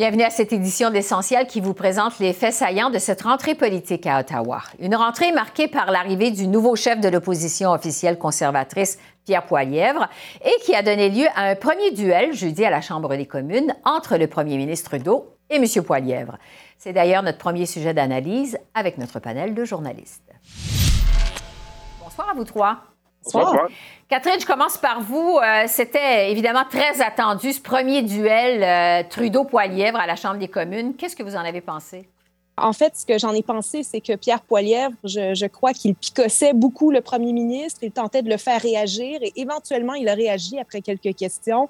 Bienvenue à cette édition d'Essentiel qui vous présente les faits saillants de cette rentrée politique à Ottawa. Une rentrée marquée par l'arrivée du nouveau chef de l'opposition officielle conservatrice, Pierre Poilièvre, et qui a donné lieu à un premier duel jeudi à la Chambre des communes entre le premier ministre Trudeau et M. Poilièvre. C'est d'ailleurs notre premier sujet d'analyse avec notre panel de journalistes. Bonsoir à vous trois. Bonsoir. Catherine, je commence par vous. Euh, c'était évidemment très attendu, ce premier duel euh, Trudeau-Poilièvre à la Chambre des communes. Qu'est-ce que vous en avez pensé? En fait, ce que j'en ai pensé, c'est que Pierre Poilièvre, je, crois qu'il picossait beaucoup le premier ministre. Il tentait de le faire réagir et éventuellement, il a réagi après quelques questions.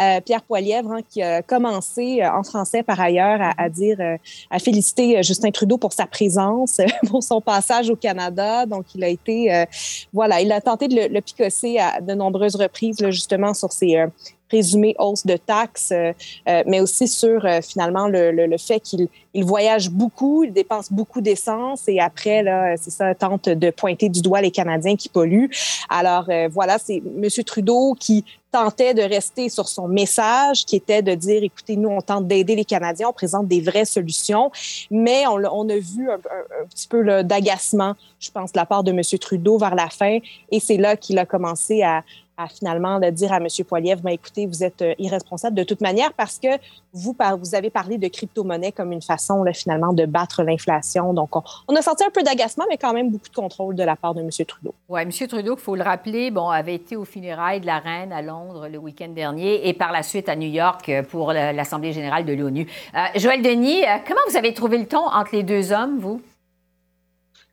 Euh, Pierre Poilièvre, hein, qui a commencé euh, en français par ailleurs à, dire, euh, à féliciter Justin Trudeau pour sa présence, pour son passage au Canada. Donc, il a été, voilà, il a tenté de le, le picosser à de nombreuses reprises, justement, sur ses présumée hausse de taxes, euh, euh, mais aussi sur euh, finalement le, le, le fait qu'il il voyage beaucoup, il dépense beaucoup d'essence et après, là, c'est ça, tente de pointer du doigt les Canadiens qui polluent. Alors voilà, c'est M. Trudeau qui tentait de rester sur son message qui était de dire, écoutez, nous, on tente d'aider les Canadiens, on présente des vraies solutions, mais on, on a vu un, un, petit peu d'agacement, je pense, de la part de M. Trudeau vers la fin, et c'est là qu'il a commencé à, à finalement de dire à M. Poiliev, ben, écoutez, vous êtes euh, irresponsable de toute manière parce que vous, vous avez parlé de crypto-monnaie comme une façon là, finalement de battre l'inflation. Donc, on, a senti un peu d'agacement, mais quand même beaucoup de contrôle de la part de M. Trudeau. Oui, M. Trudeau, il faut le rappeler, bon, avait été au funérailles de la reine à Londres le week-end dernier et par la suite à New York euh, pour l'Assemblée générale de l'ONU. Euh, Joël Denis, comment vous avez trouvé le ton entre les deux hommes, vous?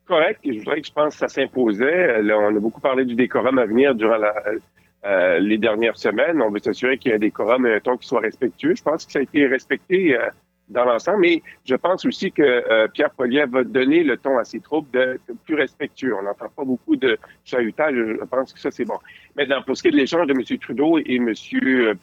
correct. Je voudrais que je pense que ça s'imposait. On a beaucoup parlé du décorum à venir durant la, euh, les dernières semaines. On veut s'assurer qu'il y a des quorums et un ton qui soit respectueux. Je pense que ça a été respecté euh, dans l'ensemble, mais je pense aussi que euh, Pierre Poliev va donner le ton à ses troupes de, plus respectueux. On n'entend pas beaucoup de chahutage. Je pense que ça, c'est bon. Maintenant, pour ce qui est de l'échange de M. Trudeau et M.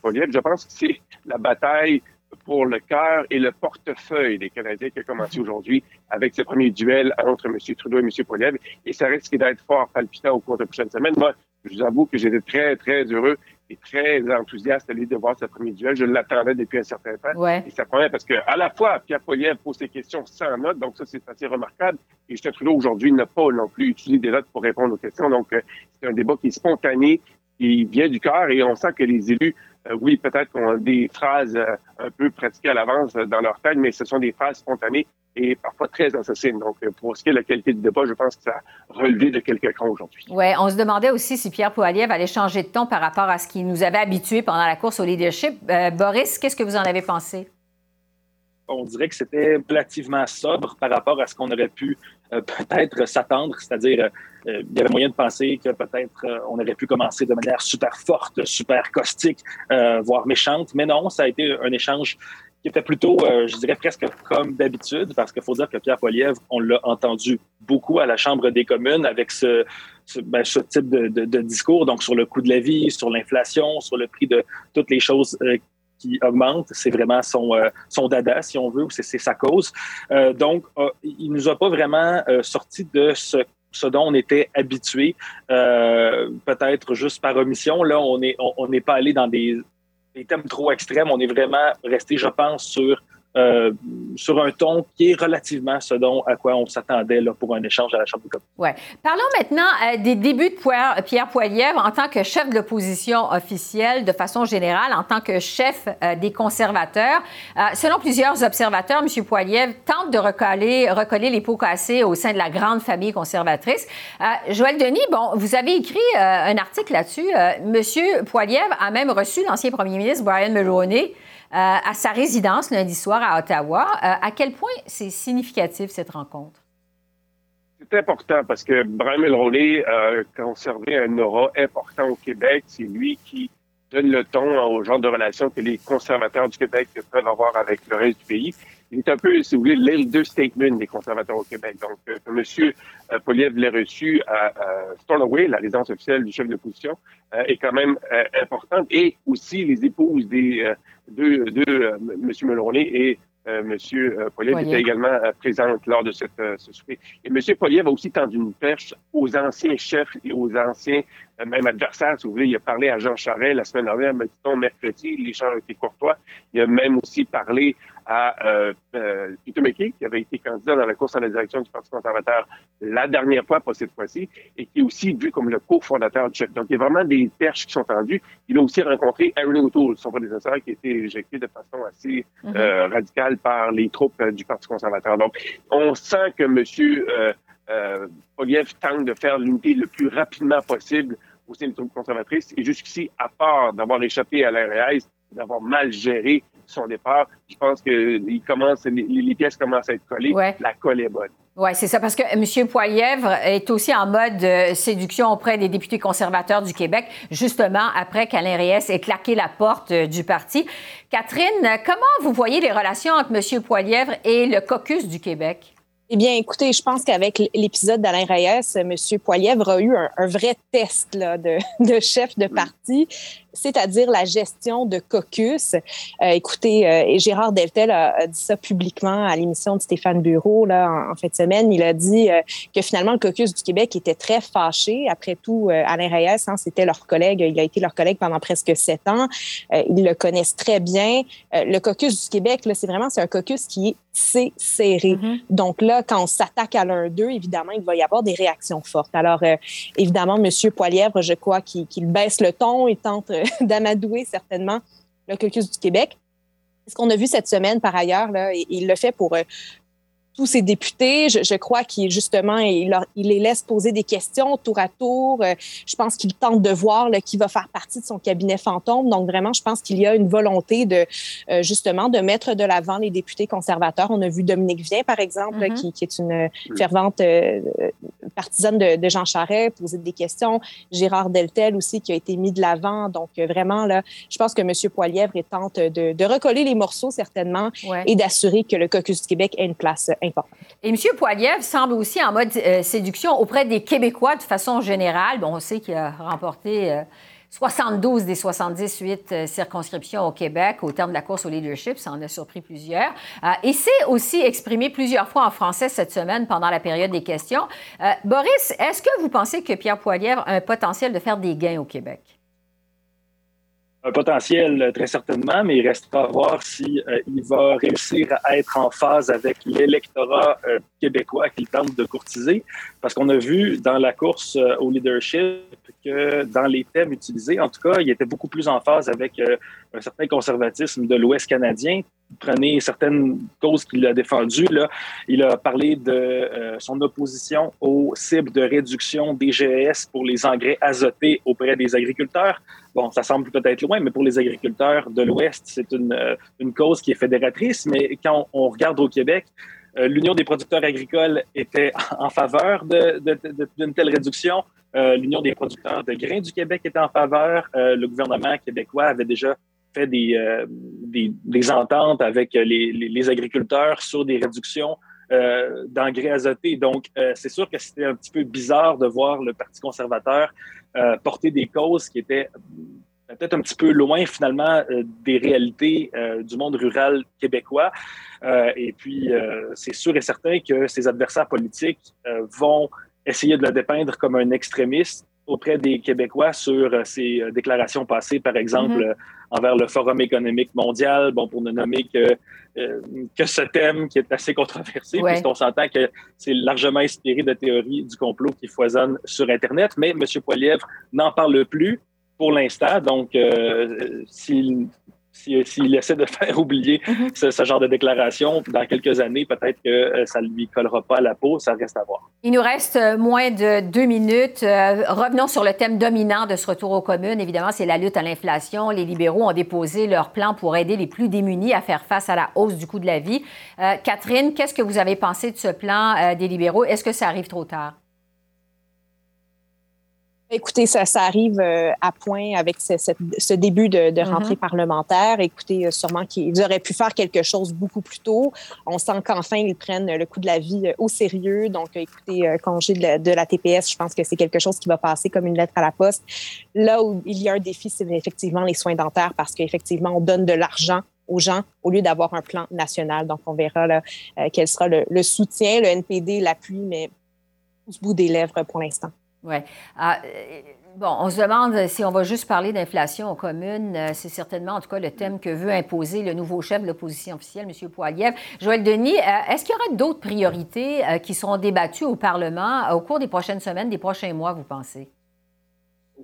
Poliev, je pense que c'est la bataille pour le cœur et le portefeuille des Canadiens qui a commencé aujourd'hui avec ce premier duel entre M. Trudeau et M. Poliev. Et ça risque d'être fort palpitant au cours des prochaines semaines. Moi, je vous avoue que j'étais très, très heureux et très enthousiaste à l'idée de voir ce premier duel. Je l'attendais depuis un certain temps. Ouais. Et ça promet parce que à la fois, Pierre Poliev pose ses questions sans notes, donc ça, c'est assez remarquable. Et Justin Trudeau, aujourd'hui, n'a pas non plus utilisé des notes pour répondre aux questions. Donc, euh, c'est un débat qui est spontané, qui vient du cœur et on sent que les élus, euh, oui, peut-être ont des phrases euh, un peu pratiquées à l'avance dans leur tête, mais ce sont des phrases spontanées et parfois très assassine. Donc, euh, pour ce qui est de la qualité du débat, je pense que ça a relevé de quelques crans aujourd'hui. Oui, on se demandait aussi si Pierre Poilievre allait changer de ton par rapport à ce qui nous avait habitués pendant la course au leadership. Euh, Boris, qu'est-ce que vous en avez pensé? On dirait que c'était relativement sobre par rapport à ce qu'on aurait pu euh, peut-être s'attendre, c'est-à-dire il y avait moyen de penser que peut-être on aurait pu commencer de manière super forte, super caustique, voire méchante, mais non, ça a été un échange qui était plutôt, euh, je dirais presque comme d'habitude, parce qu'il faut dire que Pierre Poilievre, on l'a entendu beaucoup à la Chambre des communes avec ce, ben, type de, de, discours, donc sur le coût de la vie, sur l'inflation, sur le prix de toutes les choses euh, qui augmentent. C'est vraiment son, euh, son dada, si on veut, ou c'est sa cause. donc, il nous a pas vraiment sorti de ce dont on était habitué, peut-être juste par omission. Là, on n'est on, n'est pas allé dans des thèmes trop extrêmes. On est vraiment resté, je pense, sur euh, sur un ton qui est relativement ce dont à quoi on s'attendait pour un échange à la Chambre des communes. Ouais. Parlons maintenant euh, des débuts de Pierre Poilievre en tant que chef de l'opposition officielle, de façon générale, en tant que chef euh, des conservateurs. selon plusieurs observateurs, M. Poilievre tente de recoller, recoller les pots cassés au sein de la grande famille conservatrice. Joël Denis, bon, vous avez écrit un article là-dessus. M. Poilievre a même reçu l'ancien premier ministre Brian Mulroney euh, à sa résidence lundi soir à Ottawa. Euh, à quel point c'est significatif cette rencontre? C'est important parce que Brian Mulroney a conservé un aura important au Québec. C'est lui qui donne le ton au genre de relations que les conservateurs du Québec peuvent avoir avec le reste du pays. Il est un peu, si vous voulez, l'elder statement des conservateurs au Québec. Donc, euh, M. Euh, Poliev l'a reçu à, Stornoway, la résidence officielle du chef de l'opposition, euh, est quand même importante. Et aussi les épouses des deux, deux M. Mulroney et euh, Monsieur euh, Poliev était également euh, présent lors de cette, ce souper. Et M. Poliev a aussi tendu une perche aux anciens chefs et aux anciens, même adversaires, si vous voulez. Il a parlé à Jean Charest la semaine dernière, mais mercredi, l'échange a été courtois. Il a même aussi parlé à euh, euh, Peter McKay, qui avait été candidat dans la course à la direction du Parti conservateur la dernière fois, pas cette fois-ci, et qui est aussi vu comme le cofondateur du chef. Donc, il y a vraiment des perches qui sont tendues. Il a aussi rencontré Aaron O'Toole, son prédécesseur, qui a été éjecté de façon assez mhm. euh, radicale par les troupes euh, du Parti conservateur. Donc, on sent que M. Euh, Poliev tente de faire l'unité le plus rapidement possible au sein des troupes conservatrices. Et jusqu'ici, à part d'avoir échappé à l'RAS, d'avoir mal géré son départ. Je pense que il commence, les, pièces commencent à être collées. La colle est bonne. Oui, c'est ça, parce que M. Poilièvre est aussi en mode euh, séduction auprès des députés conservateurs du Québec, justement après qu'Alain Reyes ait claqué la porte euh, du parti. Catherine, comment vous voyez les relations entre M. Poilièvre et le caucus du Québec? Eh bien, écoutez, je pense qu'avec l'épisode d'Alain Reyes, M. Poilièvre a eu un, vrai test de, de, chef de parti c'est-à-dire la gestion de caucus. Euh, écoutez, euh, Gérard Deltel a, dit ça publiquement à l'émission de Stéphane Bureau là, en, fin de semaine. Il a dit euh, que finalement, le caucus du Québec était très fâché. Après tout, Alain Reyes, hein, c'était leur collègue. Il a été leur collègue pendant presque sept ans. ils le connaissent très bien. le caucus du Québec, c'est vraiment c'est un caucus qui est c'est serré. Mm-hmm. Donc là, quand on s'attaque à l'un d'eux, évidemment, il va y avoir des réactions fortes. Alors, évidemment, M. Poilièvre, je crois qu'il baisse le ton et tente d'amadouer certainement le caucus du Québec. Ce qu'on a vu cette semaine, par ailleurs, il le fait pour euh, tous ces députés. Je, je crois qu'il justement, il, il, les laisse poser des questions tour à tour. Euh, je pense qu'il tente de voir là, qui va faire partie de son cabinet fantôme. Donc vraiment, je pense qu'il y a une volonté de euh, justement de mettre de l'avant les députés conservateurs. On a vu Dominique Vien, par exemple, mm-hmm. qui, qui, est une fervente euh, partisane de, de, Jean Charest, poser des questions. Gérard Deltel aussi, qui a été mis de l'avant. Donc vraiment, là, je pense que M. Poilièvre tente de, de recoller les morceaux certainement et d'assurer que le caucus du Québec ait une place et M. Poiliev semble aussi en mode euh, séduction auprès des Québécois de façon générale. Bon, on sait qu'il a remporté 72 euh, des 78 euh, circonscriptions au Québec au terme de la course au leadership. Ça en a surpris plusieurs. et s'est aussi exprimé plusieurs fois en français cette semaine pendant la période des questions. Boris, est-ce que vous pensez que Pierre Poilievre a un potentiel de faire des gains au Québec? Un potentiel euh, très certainement, mais il restera à voir si euh, il va réussir à être en phase avec l'électorat euh, québécois qu'il tente de courtiser, parce qu'on a vu dans la course au leadership dans les thèmes utilisés, en tout cas, il était beaucoup plus en phase avec un certain conservatisme de l'Ouest canadien. Prenez certaines causes qu'il a défendues. Là. Il a parlé de son opposition aux cibles de réduction des GS pour les engrais azotés auprès des agriculteurs. Bon, ça semble peut-être loin, mais pour les agriculteurs de l'Ouest, c'est une, euh, cause qui est fédératrice. Mais quand on, regarde au Québec, euh, l'Union des producteurs agricoles était en faveur d'une telle réduction. Euh, L'Union des producteurs de grains du Québec était en faveur. le gouvernement québécois avait déjà fait des, des, des ententes avec les, agriculteurs sur des réductions d'engrais azotés. Donc, c'est sûr que c'était un petit peu bizarre de voir le Parti conservateur euh, porter des causes qui étaient peut-être un petit peu loin finalement euh, des réalités euh, du monde rural québécois. et puis, c'est sûr et certain que ses adversaires politiques vont essayer de le dépeindre comme un extrémiste auprès des Québécois sur ses déclarations passées, par exemple, mm-hmm. envers le Forum économique mondial, bon, pour ne nommer que, que ce thème qui est assez controversé, puisqu'on s'entend que c'est largement inspiré de théories du complot qui foisonnent sur Internet, mais M. Poilievre n'en parle plus pour l'instant. Donc, euh, s'il s'il essaie de faire oublier mhm. ce, genre de déclaration, dans quelques années, peut-être que euh, ça ne lui collera pas à la peau, ça reste à voir. Il nous reste euh, moins de deux minutes. revenons sur le thème dominant de ce retour aux communes. Évidemment, c'est la lutte à l'inflation. Les libéraux ont déposé leur plan pour aider les plus démunis à faire face à la hausse du coût de la vie. Catherine, qu'est-ce que vous avez pensé de ce plan des libéraux? Est-ce que ça arrive trop tard? Écoutez, ça, ça arrive euh, à point avec ce, ce, début de, de rentrée mm-hmm. parlementaire. Écoutez, euh, sûrement qu'ils auraient pu faire quelque chose beaucoup plus tôt. On sent qu'enfin, ils prennent le coût de la vie euh, au sérieux. Donc, écoutez, congé de la, de la, TPS, je pense que c'est quelque chose qui va passer comme une lettre à la poste. Là où il y a un défi, c'est effectivement les soins dentaires parce qu'effectivement, on donne de l'argent aux gens au lieu d'avoir un plan national. Donc, on verra là, quel sera le, le soutien, le NPD, l'appui, mais au bout des lèvres pour l'instant. Oui. Ah, euh, bon, on se demande si on va juste parler d'inflation aux communes. Euh, c'est certainement, en tout cas, le thème que veut imposer le nouveau chef de l'opposition officielle, M. Poiliev. Joël Denis, euh, est-ce qu'il y aura d'autres priorités qui seront débattues au Parlement au cours des prochaines semaines, des prochains mois, vous pensez?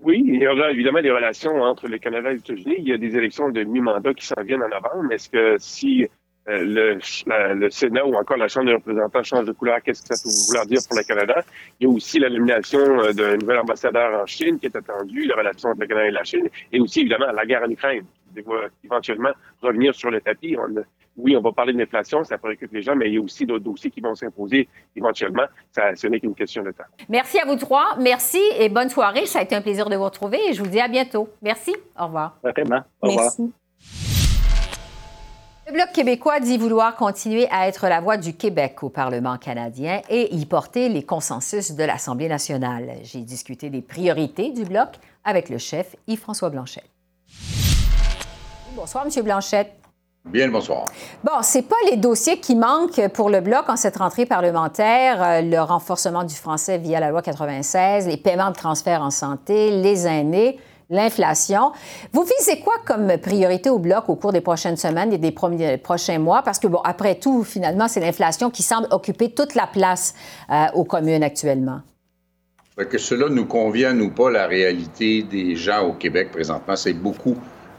Oui, il y aura évidemment des relations entre le Canada et les États-Unis. Il y a des élections de mi-mandat qui s'en viennent en novembre. Est-ce que si euh, le, le, Sénat ou encore la Chambre des représentants change de couleur, qu'est-ce que ça peut vouloir dire pour le Canada? Il y a aussi la nomination euh, d'un nouvel ambassadeur en Chine qui est attendu, la relation entre le Canada et la Chine, et aussi évidemment la guerre en Ukraine qui va éventuellement revenir sur le tapis. oui, on va parler de l'inflation, ça préoccupe les gens, mais il y a aussi d'autres dossiers qui vont s'imposer éventuellement. Ça, ce n'est qu'une question de temps. Merci à vous trois. Merci et bonne soirée. Ça a été un plaisir de vous retrouver et je vous dis à bientôt. Merci. Au revoir. Vraiment. Au revoir. Merci. Le Bloc québécois dit vouloir continuer à être la voix du Québec au Parlement canadien et y porter les consensus de l'Assemblée nationale. J'ai discuté des priorités du Bloc avec le chef Yves-François Blanchet. Bonsoir, M. Blanchette. Bien le bonsoir. Bon, c'est pas les dossiers qui manquent pour le bloc en cette rentrée parlementaire, euh, le renforcement du français via la loi 96, les paiements de transfert en santé, les aînés l'inflation. Vous visez quoi comme priorité au bloc au cours des prochaines semaines et des prochains mois? Parce que, bon, après tout, finalement, c'est l'inflation qui semble occuper toute la place euh, aux communes actuellement. Que cela nous convienne ou pas, la réalité des gens au Québec présentement, c'est beaucoup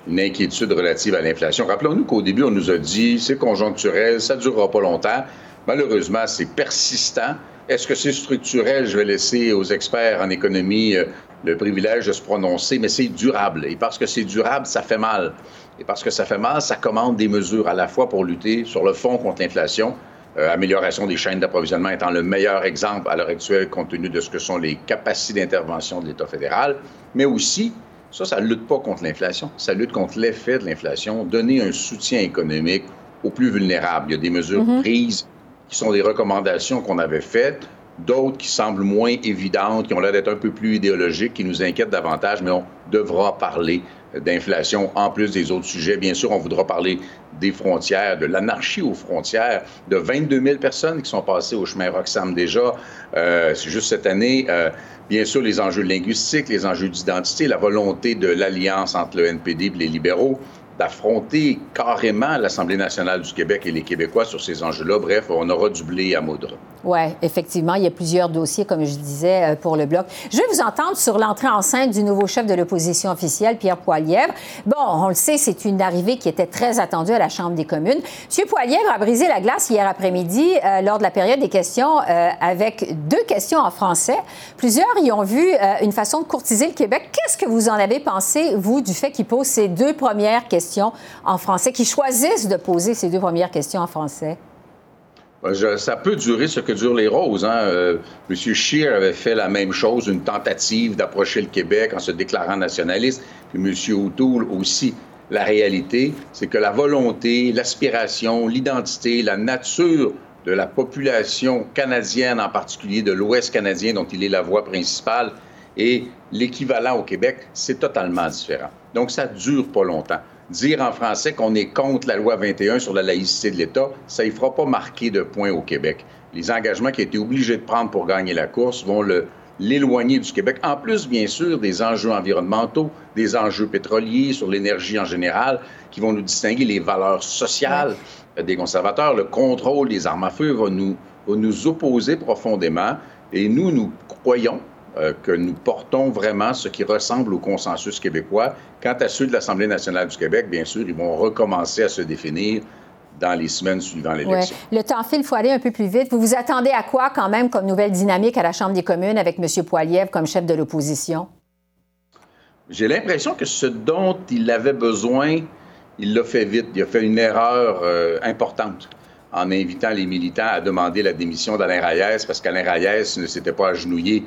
une inquiétude relative à l'inflation. Rappelons-nous qu'au début, on nous a dit c'est conjoncturel, ça ne durera pas longtemps. Malheureusement, c'est persistant. Est-ce que c'est structurel? Je vais laisser aux experts en économie euh, le privilège de se prononcer, mais c'est durable. Et parce que c'est durable, ça fait mal. Et parce que ça fait mal, ça commande des mesures à la fois pour lutter sur le fond contre l'inflation, euh, amélioration des chaînes d'approvisionnement étant le meilleur exemple à l'heure actuelle compte tenu de ce que sont les capacités d'intervention de l'État fédéral, mais aussi, ça, ça ne lutte pas contre l'inflation, ça lutte contre l'effet de l'inflation, donner un soutien économique aux plus vulnérables. Il y a des mesures mm-hmm. prises qui sont des recommandations qu'on avait faites, d'autres qui semblent moins évidentes, qui ont l'air d'être un peu plus idéologiques, qui nous inquiètent davantage, mais on devra parler d'inflation en plus des autres sujets. Bien sûr, on voudra parler des frontières, de l'anarchie aux frontières, de 22 000 personnes qui sont passées au chemin Roxham déjà. Euh, c'est juste cette année. Euh, bien sûr, les enjeux linguistiques, les enjeux d'identité, la volonté de l'alliance entre le NPD et les libéraux d'affronter carrément l'Assemblée nationale du Québec et les Québécois sur ces enjeux-là. Bref, on aura du blé à moudre. Oui, effectivement, il y a plusieurs dossiers, comme je disais, euh, pour le Bloc. Je vais vous entendre sur l'entrée en scène du nouveau chef de l'opposition officielle, Pierre Poilièvre. Bon, on le sait, c'est une arrivée qui était très attendue à la Chambre des communes. M. Poilièvre a brisé la glace hier après-midi euh, lors de la période des questions euh, avec deux questions en français. Plusieurs y ont vu une façon de courtiser le Québec. Qu'est-ce que vous en avez pensé, vous, du fait qu'il pose ces deux premières questions en français, qu'il choisisse de poser ces deux premières questions en français? Ça peut durer ce que durent les roses. Hein. Euh, M. Scheer avait fait la même chose, une tentative d'approcher le Québec en se déclarant nationaliste, puis M. O'Toole aussi. La réalité, c'est que la volonté, l'aspiration, l'identité, la nature de la population canadienne, en particulier de l'Ouest canadien, dont il est la voix principale, et l'équivalent au Québec, c'est totalement différent. Donc, ça dure pas longtemps dire en français qu'on est contre la loi 21 sur la laïcité de l'État, ça ne fera pas marquer de points au Québec. Les engagements qu'il a été obligé de prendre pour gagner la course vont l'éloigner du Québec. En plus, bien sûr, des enjeux environnementaux, des enjeux pétroliers, sur l'énergie en général, qui vont nous distinguer les valeurs sociales des conservateurs. Le contrôle des armes à feu va nous, va nous opposer profondément. Et nous, nous croyons euh, que nous portons vraiment ce qui ressemble au consensus québécois. Quant à ceux de l'Assemblée nationale du Québec, bien sûr, ils vont recommencer à se définir dans les semaines suivant l'élection. Le temps file, il faut aller un peu plus vite. Vous vous attendez à quoi quand même comme nouvelle dynamique à la Chambre des communes avec M. Poiliev comme chef de l'opposition? J'ai l'impression que ce dont il avait besoin, il l'a fait vite. Il a fait une erreur euh, importante. en invitant les militants à demander la démission d'Alain Reyes parce qu'Alain Reyes ne s'était pas agenouillé.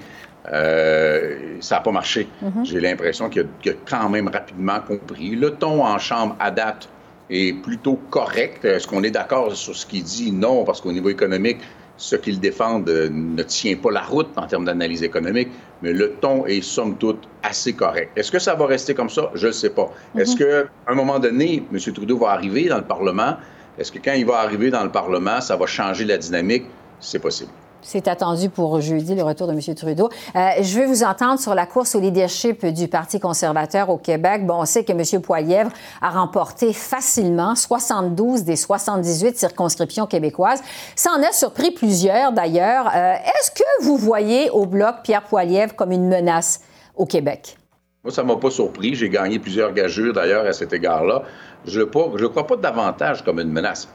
Euh, ça n'a pas marché. Mm-hmm. J'ai l'impression qu'il a, quand même rapidement compris. Le ton en chambre adapte est plutôt correct. Est-ce qu'on est, d'accord sur ce qu'il dit? Non, parce qu'au niveau économique, ce qu'il défendent euh, ne tient pas la route en termes d'analyse économique, mais le ton est somme toute assez correct. Est-ce que ça va rester comme ça? Je ne sais pas. Mm-hmm. Est-ce qu'à un moment donné, M. Trudeau va arriver dans le Parlement? Est-ce que quand il va arriver dans le Parlement, ça va changer la dynamique? C'est possible. C'est attendu pour jeudi, le retour de M. Trudeau. Euh, je vais vous entendre sur la course au leadership du Parti conservateur au Québec. Bon, on sait que M. Poilièvre a remporté facilement 72 des 78 circonscriptions québécoises. Ça en a surpris plusieurs, d'ailleurs. Euh, est-ce que vous voyez au Bloc Pierre Poilièvre comme une menace au Québec? Moi, ça ne m'a pas surpris. J'ai gagné plusieurs gageurs, d'ailleurs, à cet égard-là. Je ne crois pas davantage comme une menace.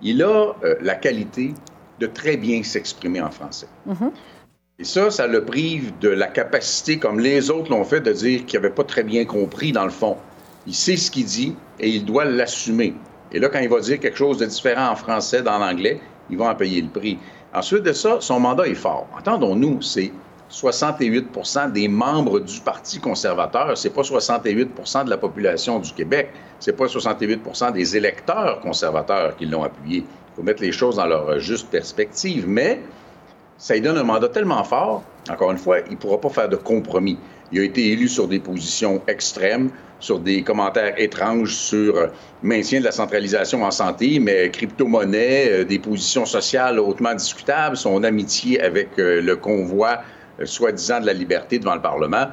Il a euh, la qualité de très bien s'exprimer en français. Mm-hmm. Et ça, ça le prive de la capacité, comme les autres l'ont fait, de dire qu'il n'avait pas très bien compris dans le fond. Il sait ce qu'il dit et il doit l'assumer. Et là, quand il va dire quelque chose de différent en français dans l'anglais, il va en payer le prix. Ensuite de ça, son mandat est fort. Entendons-nous, c'est 68 des membres du Parti conservateur. C'est pas 68 de la population du Québec. C'est pas 68 des électeurs conservateurs qui l'ont appuyé. Il faut mettre les choses dans leur juste perspective. Mais ça lui donne un mandat tellement fort, encore une fois, il ne pourra pas faire de compromis. Il a été élu sur des positions extrêmes, sur des commentaires étranges sur maintien de la centralisation en santé, mais crypto-monnaie, euh, des positions sociales hautement discutables, son amitié avec euh, le convoi euh, soi-disant de la liberté devant le Parlement.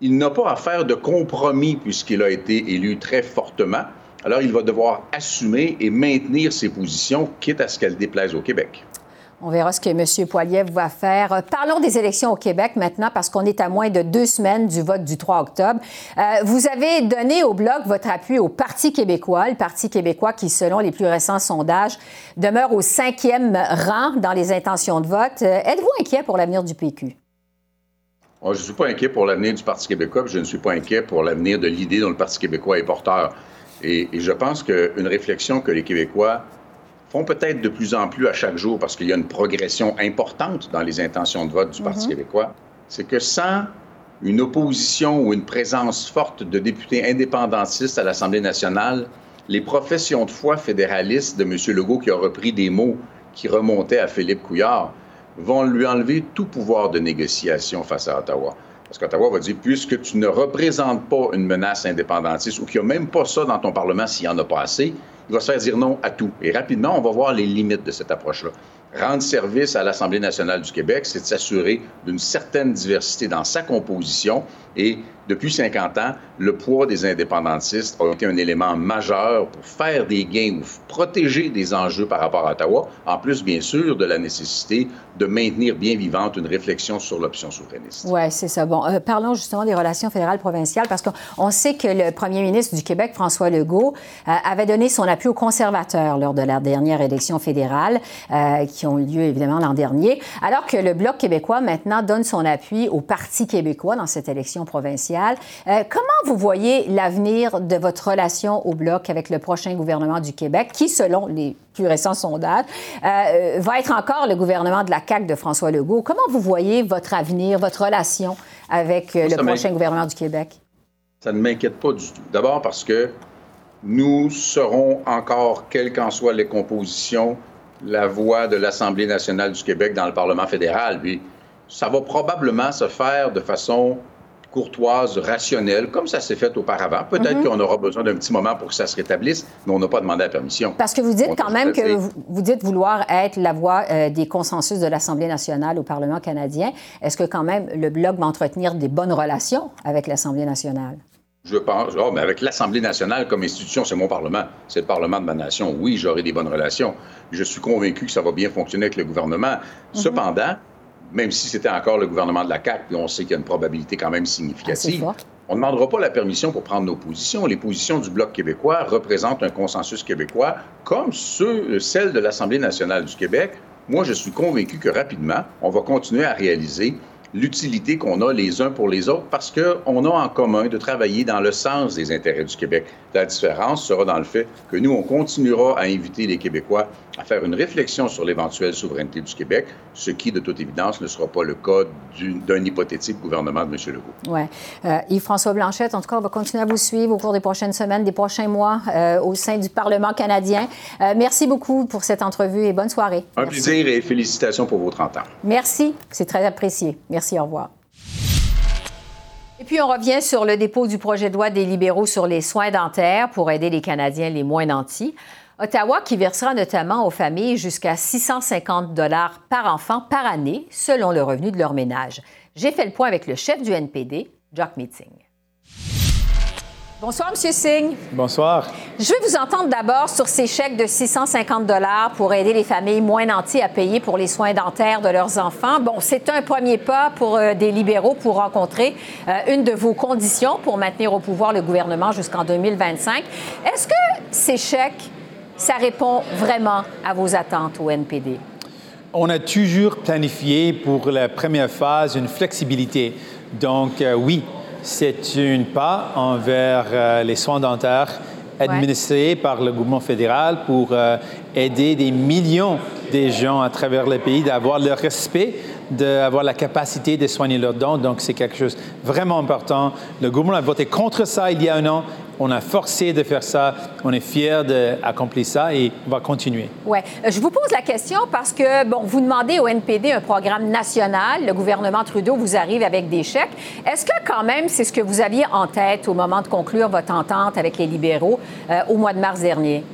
Il n'a pas à faire de compromis puisqu'il a été élu très fortement alors il va devoir assumer et maintenir ses positions, quitte à ce qu'elles déplaisent au Québec. On verra ce que M. Poiliev va faire. Parlons des élections au Québec maintenant, parce qu'on est à moins de deux semaines du vote du 3 octobre. Euh, vous avez donné au Bloc votre appui au Parti québécois, le Parti québécois qui, selon les plus récents sondages, demeure au cinquième rang dans les intentions de vote. Euh, êtes-vous inquiet pour l'avenir du PQ? je ne suis pas inquiet pour l'avenir du Parti québécois, puis je ne suis pas inquiet pour l'avenir de l'idée dont le Parti québécois est porteur. Et, je pense qu'une réflexion que les Québécois font peut-être de plus en plus à chaque jour, parce qu'il y a une progression importante dans les intentions de vote du Parti mhm. québécois, c'est que sans une opposition ou une présence forte de députés indépendantistes à l'Assemblée nationale, les professions de foi fédéralistes de M. Legault, qui a repris des mots qui remontaient à Philippe Couillard, vont lui enlever tout pouvoir de négociation face à Ottawa. Parce qu'Ottawa va dire, puisque tu ne représentes pas une menace indépendantiste ou qu'il n'y a même pas ça dans ton Parlement s'il n'y en a pas assez, il va se faire dire non à tout. Et rapidement, on va voir les limites de cette approche-là. Rendre service à l'Assemblée nationale du Québec, c'est de s'assurer d'une certaine diversité dans sa composition et depuis 50 ans, le poids des indépendantistes a été un élément majeur pour faire des gains ou protéger des enjeux par rapport à Ottawa, en plus, bien sûr, de la nécessité de maintenir bien vivante une réflexion sur l'option souverainiste. Oui, c'est ça. Bon, euh, parlons justement des relations fédérales provinciales, parce qu'on sait que le premier ministre du Québec, François Legault, euh, avait donné son appui aux conservateurs lors de la dernière élection fédérale, euh, qui ont eu lieu évidemment l'an dernier, alors que le Bloc québécois maintenant donne son appui au Parti québécois dans cette élection provinciale. Euh, comment vous voyez l'avenir de votre relation au Bloc avec le prochain gouvernement du Québec, qui, selon les plus récents sondages, euh, va être encore le gouvernement de la CAQ de François Legault? Comment vous voyez votre avenir, votre relation avec euh, le prochain gouvernement du Québec? Ça ne m'inquiète pas du tout. D'abord parce que nous serons encore, quelles qu'en soient les compositions, la voix de l'Assemblée nationale du Québec dans le Parlement fédéral. Puis ça va probablement se faire de façon courtoise, rationnelle, comme ça s'est fait auparavant. Peut-être mhm. qu'on aura besoin d'un petit moment pour que ça se rétablisse, mais on n'a pas demandé la permission. Parce que vous dites quand même que vous, dites vouloir être la voix euh, des consensus de l'Assemblée nationale au Parlement canadien. Est-ce que quand même le Bloc va entretenir des bonnes relations avec l'Assemblée nationale? Je pense. Oh, mais avec l'Assemblée nationale comme institution, c'est mon Parlement. C'est le Parlement de ma nation. Oui, j'aurai des bonnes relations. Je suis convaincu que ça va bien fonctionner avec le gouvernement. Mhm. Cependant, même si c'était encore le gouvernement de la CAQ, puis on sait qu'il y a une probabilité quand même significative. on ne demandera pas la permission pour prendre nos positions. Les positions du Bloc québécois représentent un consensus québécois comme ceux, celles de l'Assemblée nationale du Québec. Moi, je suis convaincu que rapidement, on va continuer à réaliser l'utilité qu'on a les uns pour les autres parce qu'on a en commun de travailler dans le sens des intérêts du Québec. La différence sera dans le fait que nous, on continuera à inviter les Québécois à faire une réflexion sur l'éventuelle souveraineté du Québec, ce qui, de toute évidence, ne sera pas le cas d'un hypothétique gouvernement de M. Legault. Oui. Euh, Yves-François Blanchette, en tout cas, on va continuer à vous suivre au cours des prochaines semaines, des prochains mois euh, au sein du Parlement canadien. Euh, merci beaucoup pour cette entrevue et bonne soirée. Un plaisir et félicitations pour vos 30 ans. Merci, c'est très apprécié. Merci, au revoir. Et puis, on revient sur le dépôt du projet de loi des libéraux sur les soins dentaires pour aider les Canadiens les moins nantis. Ottawa qui versera notamment aux familles jusqu'à 650 dollars par enfant par année selon le revenu de leur ménage. J'ai fait le point avec le chef du NPD, Jock Meeting. Bonsoir, M. Singh. Bonsoir. Je vais vous entendre d'abord sur ces chèques de 650 dollars pour aider les familles moins nanties à payer pour les soins dentaires de leurs enfants. Bon, c'est un premier pas pour euh, des libéraux pour rencontrer euh, une de vos conditions pour maintenir au pouvoir le gouvernement jusqu'en 2025. Est-ce que ces chèques ça répond vraiment à vos attentes au NPD? On a toujours planifié pour la première phase une flexibilité. Donc euh, oui, c'est un pas envers euh, les soins dentaires administrés par le gouvernement fédéral pour euh, aider des millions de gens à travers le pays d'avoir le respect d'avoir la capacité de soigner leurs dents. Donc, c'est quelque chose de vraiment important. Le gouvernement a voté contre ça il y a un an. On a forcé de faire ça. On est fiers d'accomplir ça et on va continuer. Oui. Je vous pose la question parce que, bon, vous demandez au NPD un programme national. Le gouvernement Trudeau vous arrive avec des chèques. Est-ce que, quand même, c'est ce que vous aviez en tête au moment de conclure votre entente avec les libéraux euh, au mois de mars dernier?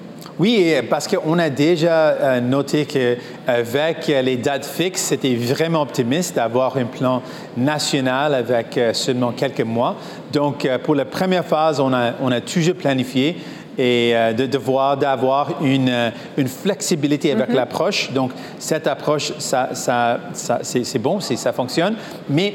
Oui, parce qu'on a déjà euh, noté qu'avec les dates fixes, c'était vraiment optimiste d'avoir un plan national avec euh, seulement quelques mois. Donc, euh, pour la première phase, on a, on a toujours planifié et de devoir d'avoir une, une, flexibilité avec mm-hmm. l'approche. Donc, cette approche, ça, ça, c'est bon, ça fonctionne. Mais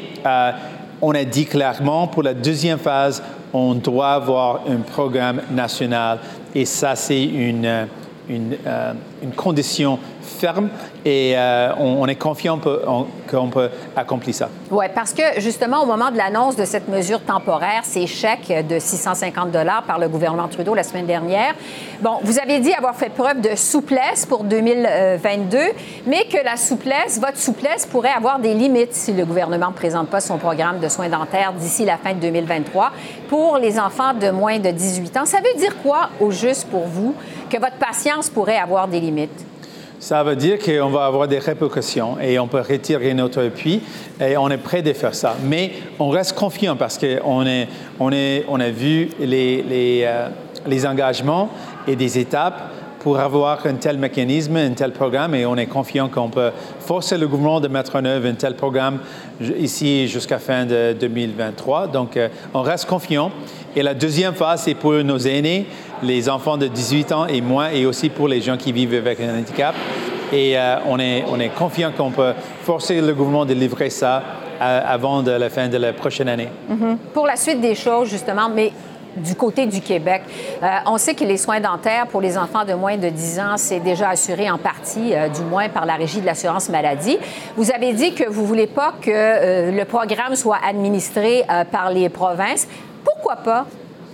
on a dit clairement, pour la deuxième phase, on doit avoir un programme national et ça, c'est une, euh, condition ferme et euh, on, est confiant qu'on peut accomplir ça. Oui, parce que justement, au moment de l'annonce de cette mesure temporaire, ces chèques de 650 dollars par le gouvernement Trudeau la semaine dernière, bon, vous avez dit avoir fait preuve de souplesse pour 2022, mais que la souplesse, votre souplesse pourrait avoir des limites si le gouvernement ne présente pas son programme de soins dentaires d'ici la fin de 2023 pour les enfants de moins de 18 ans. Ça veut dire quoi, au juste pour vous, que votre patience pourrait avoir des limites? Ça veut dire qu'on va avoir des répercussions et on peut retirer notre appui et on est prêt de faire ça. Mais on reste confiant parce qu'on est, on est, on a vu les, les, euh, les engagements et des étapes pour avoir un tel mécanisme, un tel programme, et on est confiant qu'on peut forcer le gouvernement de mettre en œuvre un tel programme ici jusqu'à fin de 2023. Donc, euh, on reste confiant. Et la deuxième phase, c'est pour nos aînés les enfants de 18 ans et moins, et aussi pour les gens qui vivent avec un handicap. Et euh, on, est, on est confiant qu'on peut forcer le gouvernement de livrer ça euh, avant la fin de la prochaine année. Mm-hmm. Pour la suite des choses, justement, mais du côté du Québec. Euh, on sait que les soins dentaires pour les enfants de moins de 10 ans, c'est déjà assuré en partie, du moins par la Régie de l'assurance maladie. Vous avez dit que vous ne voulez pas que le programme soit administré par les provinces. Pourquoi pas?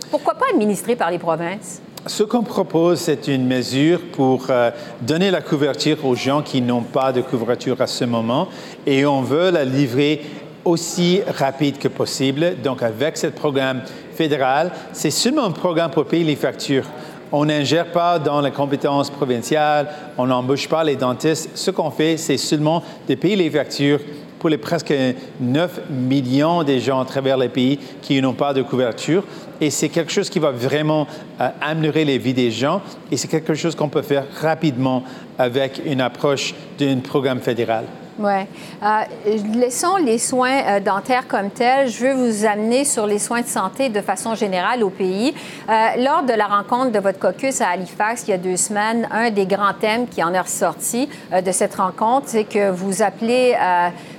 Pourquoi pas administrer par les provinces? Ce qu'on propose, c'est une mesure pour euh, donner la couverture aux gens qui n'ont pas de couverture à ce moment et on veut la livrer aussi rapide que possible. Donc, avec ce programme c'est seulement un programme pour payer les factures. On n'ingère pas dans les compétences provinciales, on n'embauche pas les dentistes. Ce qu'on fait, c'est seulement de payer les factures pour les presque 9 millions de gens à travers le pays qui n'ont pas de couverture. Et c'est quelque chose qui va vraiment euh, améliorer les vies des gens. Et c'est quelque chose qu'on peut faire rapidement avec une approche d'un programme fédéral. Oui. Euh, laissons les soins euh, dentaires comme tels. Je veux vous amener sur les soins de santé de façon générale au pays. Euh, lors de la rencontre de votre caucus à Halifax il y a deux semaines, un des grands thèmes qui en est ressorti de cette rencontre, c'est que vous appelez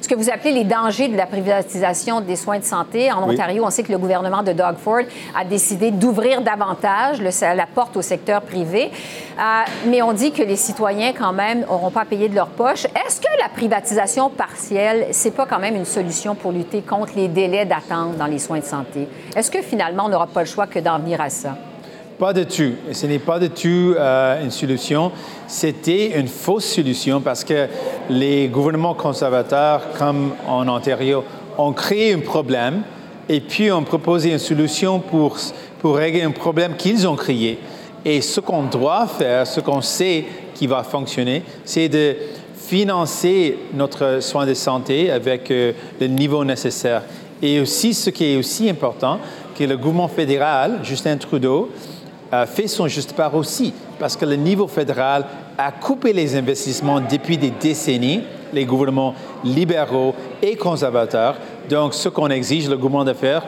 ce que vous appelez les dangers de la privatisation des soins de santé. En Ontario, on sait que le gouvernement de Doug Ford a décidé d'ouvrir davantage la porte au secteur privé. mais on dit que les citoyens, quand même, n'auront pas payé de leur poche. Est-ce que la privatisation partielle, c'est pas quand même une solution pour lutter contre les délais d'attente dans les soins de santé. Est-ce que finalement, on n'aura pas le choix que d'en venir à ça? pas de tout. Ce n'est pas de tout euh, une solution. C'était une fausse solution parce que les gouvernements conservateurs, comme en Ontario, ont créé un problème et puis ont proposé une solution pour, pour régler un problème qu'ils ont créé. Et ce qu'on doit faire, ce qu'on sait qui va fonctionner, c'est de financer notre soin de santé avec euh, le niveau nécessaire. Et aussi, ce qui est aussi important, que le gouvernement fédéral, Justin Trudeau, a fait son juste part aussi, parce que le niveau fédéral a coupé les investissements depuis des décennies, les gouvernements libéraux et conservateurs. Donc, ce qu'on exige le gouvernement de faire,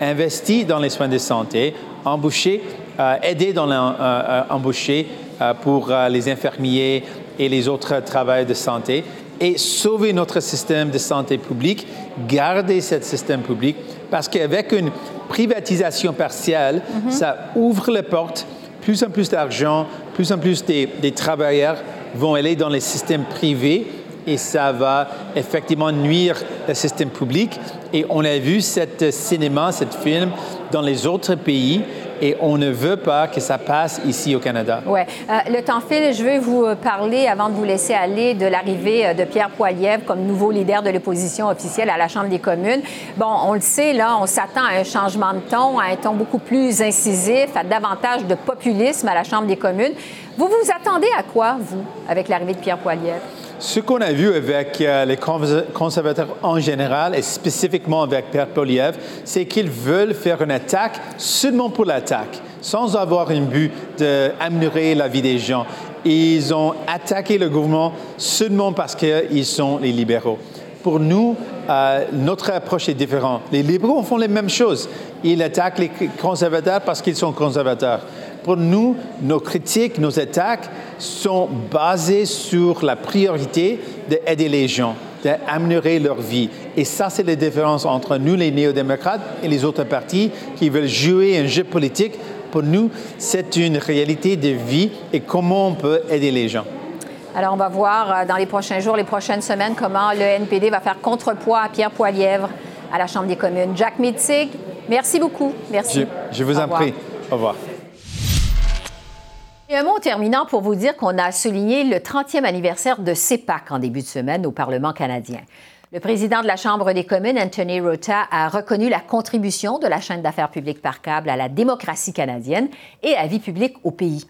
investir dans les soins de santé, embaucher, euh, aider dans l'embaucher euh, pour les infirmiers et les autres travailleurs de santé et sauver notre système de santé publique, garder ce système public, parce qu'avec une privatisation partielle, mhm. ça ouvre les portes, plus en plus d'argent, plus en plus des, des travailleurs vont aller dans les systèmes privés et ça va effectivement nuire le système public. Et on a vu ce cinéma, ce film dans les autres pays et on ne veut pas que ça passe ici au Canada. Oui. Euh, le temps file. Je vais vous parler, avant de vous laisser aller, de l'arrivée euh, de Pierre Poilievre comme nouveau leader de l'opposition officielle à la Chambre des communes. Bon, on le sait, là, on s'attend à un changement de ton, à un ton beaucoup plus incisif, à davantage de populisme à la Chambre des communes. Vous vous attendez à quoi, vous, avec l'arrivée de Pierre Poilievre? Ce qu'on a vu avec euh, les conservateurs en général et spécifiquement avec Pierre Poliev, c'est qu'ils veulent faire une attaque seulement pour l'attaque, sans avoir un but d'améliorer la vie des gens. Ils ont attaqué le gouvernement seulement parce qu'ils sont les libéraux. Pour nous, euh, notre approche est différente. Les libéraux font les mêmes choses. Ils attaquent les conservateurs parce qu'ils sont conservateurs pour nous, nos critiques, nos attaques sont basées sur la priorité d'aider les gens, d'améliorer leur vie. Et ça, c'est la différence entre nous, les néo-démocrates, et les autres partis qui veulent jouer un jeu politique. Pour nous, c'est une réalité de vie et comment on peut aider les gens. Alors, on va voir euh, dans les prochains jours, les prochaines semaines, comment le NPD va faire contrepoids à Pierre Poilièvre à la Chambre des communes. Jack Mitzig, merci beaucoup. Merci. Je, je vous en prie. Au revoir. Et un mot terminant pour vous dire qu'on a souligné le 30e anniversaire de CEPAC en début de semaine au Parlement canadien. Le président de la Chambre des communes, Anthony Rota, a reconnu la contribution de la chaîne d'affaires publiques par câble à la démocratie canadienne et à la vie publique au pays.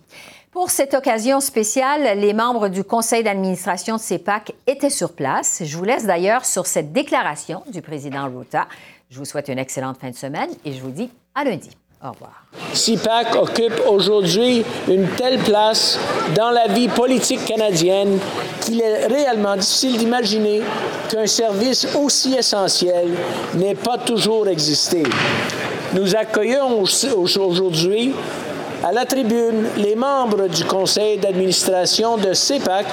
Pour cette occasion spéciale, les membres du conseil d'administration de CEPAC étaient sur place. Je vous laisse d'ailleurs sur cette déclaration du président Rota. Je vous souhaite une excellente fin de semaine et je vous dis à lundi. Au revoir. CIPAC occupe aujourd'hui une telle place dans la vie politique canadienne qu'il est réellement difficile d'imaginer qu'un service aussi essentiel n'ait pas toujours existé. Nous accueillons aujourd'hui à la tribune les membres du conseil d'administration de CEPAC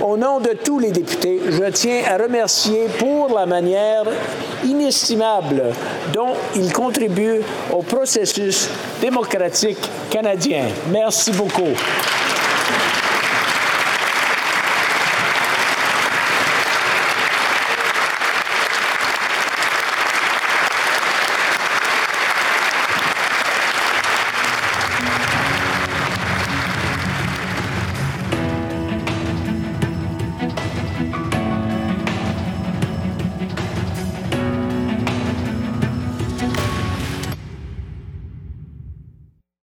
au nom de tous les députés, je tiens à remercier pour la manière inestimable dont ils contribuent au processus démocratique canadien. Merci beaucoup.